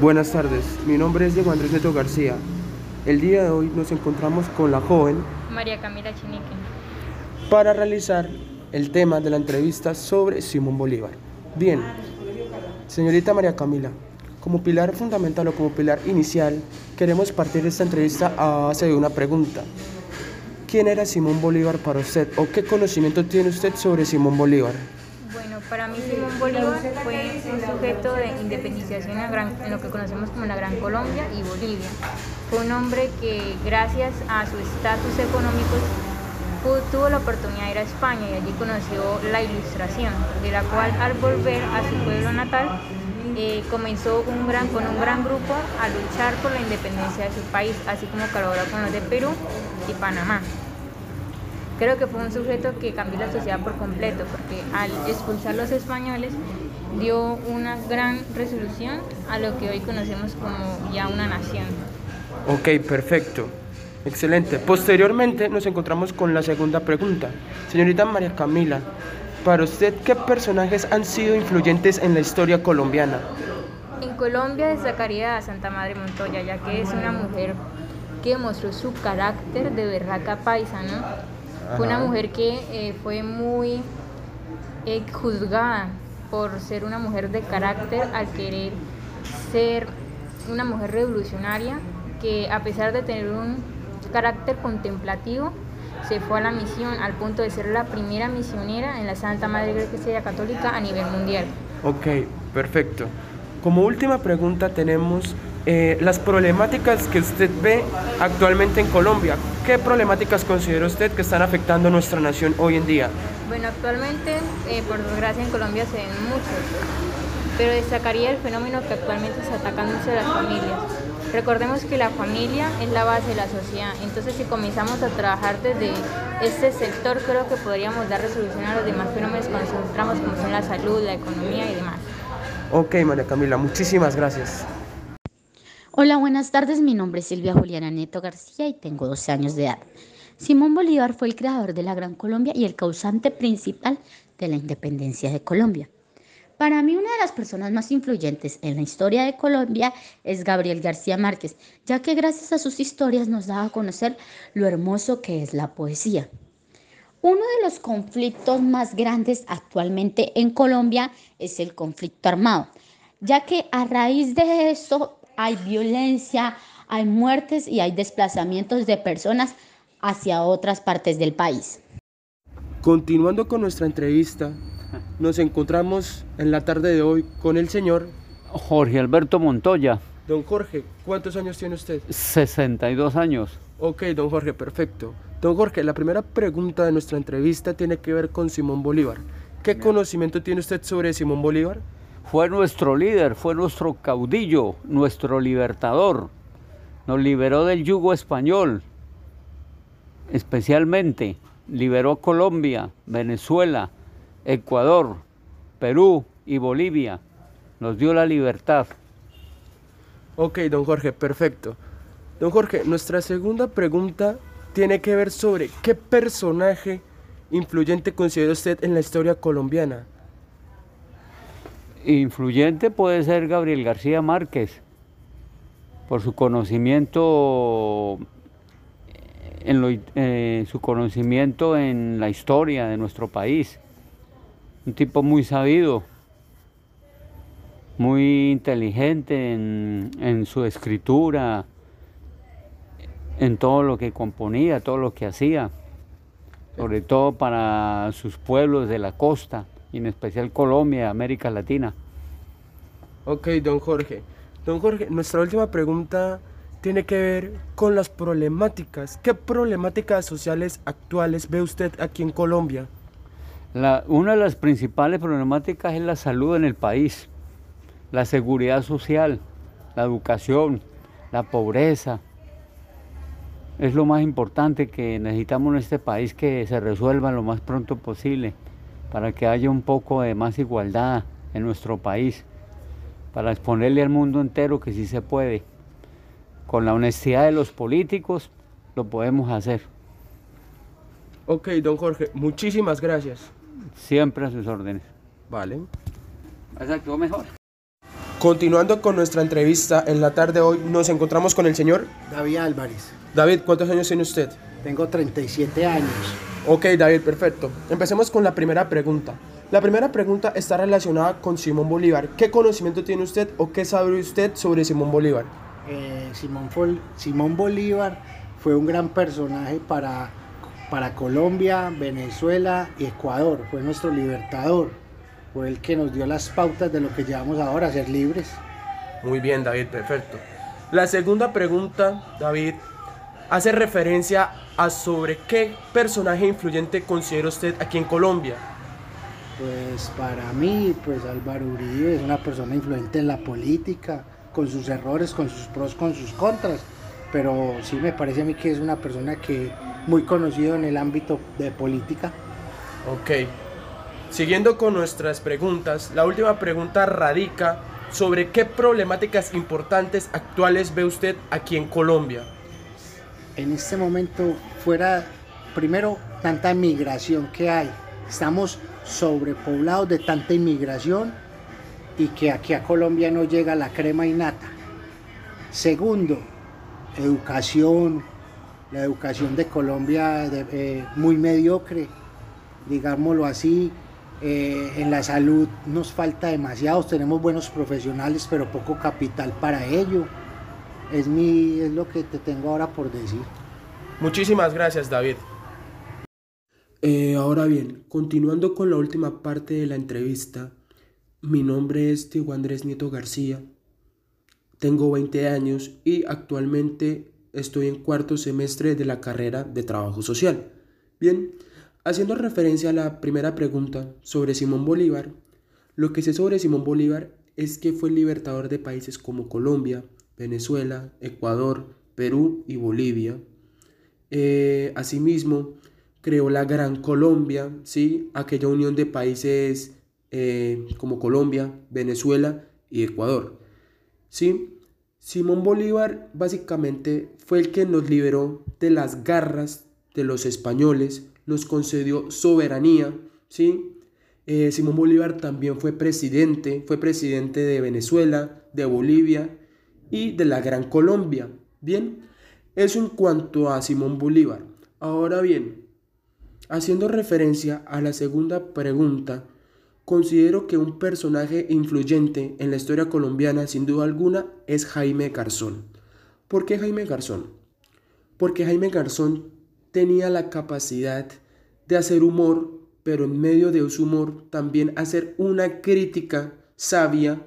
Buenas tardes, mi nombre es Diego Andrés Neto García. El día de hoy nos encontramos con la joven María Camila Chinique. para realizar el tema de la entrevista sobre Simón Bolívar. Bien, señorita María Camila, como pilar fundamental o como pilar inicial, queremos partir esta entrevista a base de una pregunta. ¿Quién era Simón Bolívar para usted o qué conocimiento tiene usted sobre Simón Bolívar? Para mí Simón Bolívar fue un sujeto de independización en, lo que conocemos como la Gran Colombia y Bolivia. Fue un hombre que gracias a su estatus económico tuvo la oportunidad de ir a España y allí conoció la ilustración, de la cual al volver a su pueblo natal eh, comenzó con un gran grupo a luchar por la independencia de su país, así como colaboró con los de Perú y Panamá. Creo que fue un sujeto que cambió la sociedad por completo, porque al expulsar a los españoles dio una gran resolución a lo que hoy conocemos como ya una nación. Ok, perfecto. Excelente. Posteriormente nos encontramos con la segunda pregunta. Señorita María Camila, para usted, ¿qué personajes han sido influyentes en la historia colombiana? En Colombia destacaría a Santa Madre Montoya, ya que es una mujer que demostró su carácter de berraca paisa, ¿no? Fue una mujer que eh, fue muy eh, juzgada por ser una mujer de carácter al querer ser una mujer revolucionaria que a pesar de tener un carácter contemplativo se fue a la misión al punto de ser la primera misionera en la Santa Madre Iglesia Católica a nivel mundial. Ok, perfecto. Como última pregunta tenemos eh, las problemáticas que usted ve actualmente en Colombia. ¿Qué problemáticas considera usted que están afectando a nuestra nación hoy en día? Bueno, actualmente, eh, por desgracia, en Colombia se ven muchos, pero destacaría el fenómeno que actualmente se ataca mucho a las familias. Recordemos que la familia es la base de la sociedad, entonces si comenzamos a trabajar desde este sector, creo que podríamos dar resolución a los demás fenómenos que nos encontramos, como son la salud, la economía y demás. Ok, María Camila, muchísimas gracias. Hola, buenas tardes. Mi nombre es Silvia Juliana Neto García y tengo 12 años de edad. Simón Bolívar fue el creador de la Gran Colombia y el causante principal de la independencia de Colombia. Para mí, una de las personas más influyentes en la historia de Colombia es Gabriel García Márquez, ya que gracias a sus historias nos da a conocer lo hermoso que es la poesía. Uno de los conflictos más grandes actualmente en Colombia es el conflicto armado, ya que a raíz de eso hay violencia, hay muertes y hay desplazamientos de personas hacia otras partes del país. Continuando con nuestra entrevista, nos encontramos en la tarde de hoy con el señor Jorge Alberto Montoya, Don Jorge. ¿Cuántos años tiene usted? 62 años. Ok, don Jorge, perfecto. Don Jorge, la primera pregunta de nuestra entrevista tiene que ver con Simón Bolívar. ¿Qué conocimiento tiene usted sobre Simón Bolívar? Fue nuestro líder, fue nuestro caudillo, nuestro libertador. Nos liberó del yugo español, especialmente. Liberó Colombia, Venezuela, Ecuador, Perú y Bolivia. Nos dio la libertad. Ok, don Jorge, perfecto. Don Jorge, nuestra segunda pregunta tiene que ver sobre qué personaje influyente considera usted en la historia colombiana. Influyente puede ser Gabriel García Márquez, por su conocimiento en eh, su conocimiento en la historia de nuestro país. Un tipo muy sabido, muy inteligente en, en su escritura, en todo lo que componía, todo lo que hacía, sobre todo para sus pueblos de la costa, y en especial Colombia, América Latina. Ok, don Jorge. Don Jorge, nuestra última pregunta tiene que ver con las problemáticas. ¿Qué problemáticas sociales actuales ve usted aquí en Colombia? La- una de las principales problemáticas es la salud en el país, la seguridad social, la educación, la pobreza. Es lo más importante que necesitamos en este país que se resuelva lo más pronto posible para que haya un poco de más igualdad en nuestro país, para exponerle al mundo entero que sí se puede. Con la honestidad de los políticos lo podemos hacer. Ok, don Jorge, muchísimas gracias. Siempre a sus órdenes. Vale. ¿Has actuado mejor? Continuando con nuestra entrevista en la tarde de hoy, nos encontramos con el señor David Álvarez. David. ¿Cuántos años tiene usted? Tengo 37 años. Ok, David, perfecto. Empecemos con la primera pregunta. La primera pregunta está relacionada con Simón Bolívar. ¿Qué conocimiento tiene usted o qué sabe usted sobre Simón Bolívar? Eh, Simón, Simón Bolívar fue un gran personaje para, para Colombia, Venezuela y Ecuador. Fue nuestro libertador. Fue el que nos dio las pautas de lo que llevamos ahora, a ser libres. Muy bien, David, perfecto. La segunda pregunta, David, hace referencia a sobre qué personaje influyente considera usted aquí en Colombia. Pues para mí, pues Álvaro Uribe es una persona influyente en la política, con sus errores, con sus pros, con sus contras, pero sí me parece a mí que es una persona que muy conocido en el ámbito de política. Ok. Siguiendo con nuestras preguntas, la última pregunta radica sobre qué problemáticas importantes actuales ve usted aquí en Colombia. En este momento, fuera, primero, tanta migración que hay. Estamos sobrepoblados de tanta inmigración y que aquí a Colombia no llega la crema y nata. Segundo, educación. La educación de Colombia eh, muy mediocre, digámoslo así. Eh, en la salud nos falta demasiado, tenemos buenos profesionales, pero poco capital para ello. Es, mi, es lo que te tengo ahora por decir. Muchísimas gracias, David. Eh, ahora bien, continuando con la última parte de la entrevista, mi nombre es Diego Andrés Nieto García, tengo 20 años y actualmente estoy en cuarto semestre de la carrera de Trabajo Social. Bien, Haciendo referencia a la primera pregunta sobre Simón Bolívar, lo que sé sobre Simón Bolívar es que fue el libertador de países como Colombia, Venezuela, Ecuador, Perú y Bolivia. Eh, asimismo, creó la Gran Colombia, ¿sí? aquella unión de países eh, como Colombia, Venezuela y Ecuador. ¿sí? Simón Bolívar básicamente fue el que nos liberó de las garras de los españoles nos concedió soberanía, ¿sí? Eh, Simón Bolívar también fue presidente, fue presidente de Venezuela, de Bolivia y de la Gran Colombia. Bien, eso en cuanto a Simón Bolívar. Ahora bien, haciendo referencia a la segunda pregunta, considero que un personaje influyente en la historia colombiana, sin duda alguna, es Jaime Garzón. ¿Por qué Jaime Garzón? Porque Jaime Garzón tenía la capacidad de hacer humor, pero en medio de su humor también hacer una crítica sabia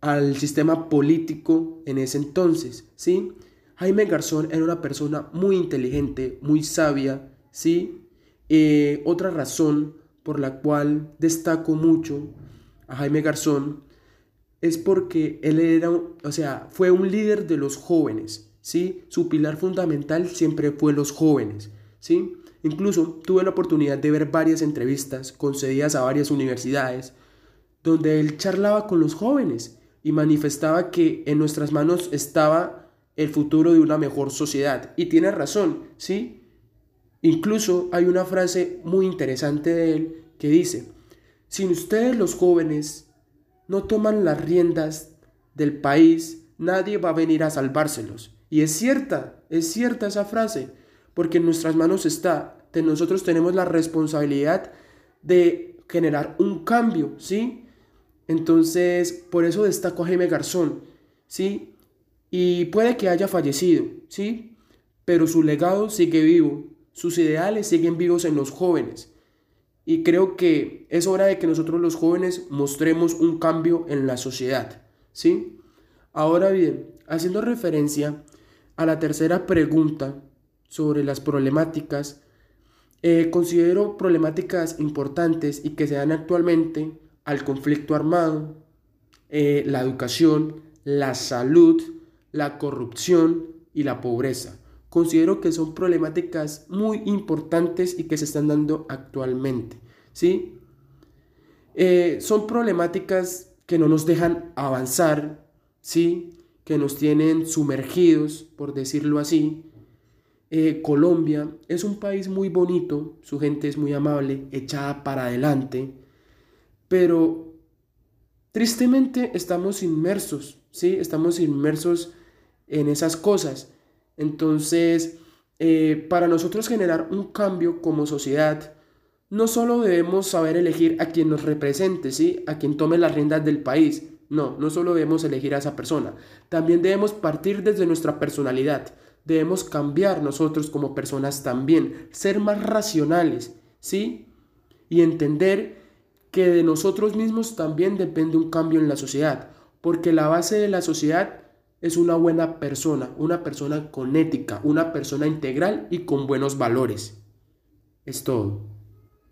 al sistema político en ese entonces, ¿sí? Jaime Garzón era una persona muy inteligente, muy sabia, ¿sí? Eh, otra razón por la cual destaco mucho a Jaime Garzón es porque él era, o sea, fue un líder de los jóvenes, ¿sí? Su pilar fundamental siempre fue los jóvenes, ¿sí? Incluso tuve la oportunidad de ver varias entrevistas concedidas a varias universidades donde él charlaba con los jóvenes y manifestaba que en nuestras manos estaba el futuro de una mejor sociedad. Y tiene razón, ¿sí? Incluso hay una frase muy interesante de él que dice, si ustedes los jóvenes no toman las riendas del país, nadie va a venir a salvárselos. Y es cierta, es cierta esa frase, porque en nuestras manos está, nosotros tenemos la responsabilidad de generar un cambio, ¿sí? Entonces, por eso destaco a Jaime Garzón, ¿sí? Y puede que haya fallecido, ¿sí? Pero su legado sigue vivo, sus ideales siguen vivos en los jóvenes. Y creo que es hora de que nosotros los jóvenes mostremos un cambio en la sociedad, ¿sí? Ahora bien, haciendo referencia a la tercera pregunta sobre las problemáticas, eh, considero problemáticas importantes y que se dan actualmente al conflicto armado, eh, la educación, la salud, la corrupción y la pobreza. Considero que son problemáticas muy importantes y que se están dando actualmente. ¿sí? Eh, son problemáticas que no nos dejan avanzar, ¿sí? que nos tienen sumergidos, por decirlo así. Eh, Colombia es un país muy bonito, su gente es muy amable, echada para adelante, pero Tristemente estamos inmersos, ¿sí? Estamos inmersos en esas cosas. Entonces, eh, para nosotros generar un cambio como sociedad, no solo debemos saber elegir a quien nos represente, ¿sí? A quien tome las riendas del país. No, no solo debemos elegir a esa persona. También debemos partir desde nuestra personalidad. Debemos cambiar nosotros como personas también, ser más racionales, ¿sí? Y entender que de nosotros mismos también depende un cambio en la sociedad, porque la base de la sociedad es una buena persona, una persona con ética, una persona integral y con buenos valores. Es todo.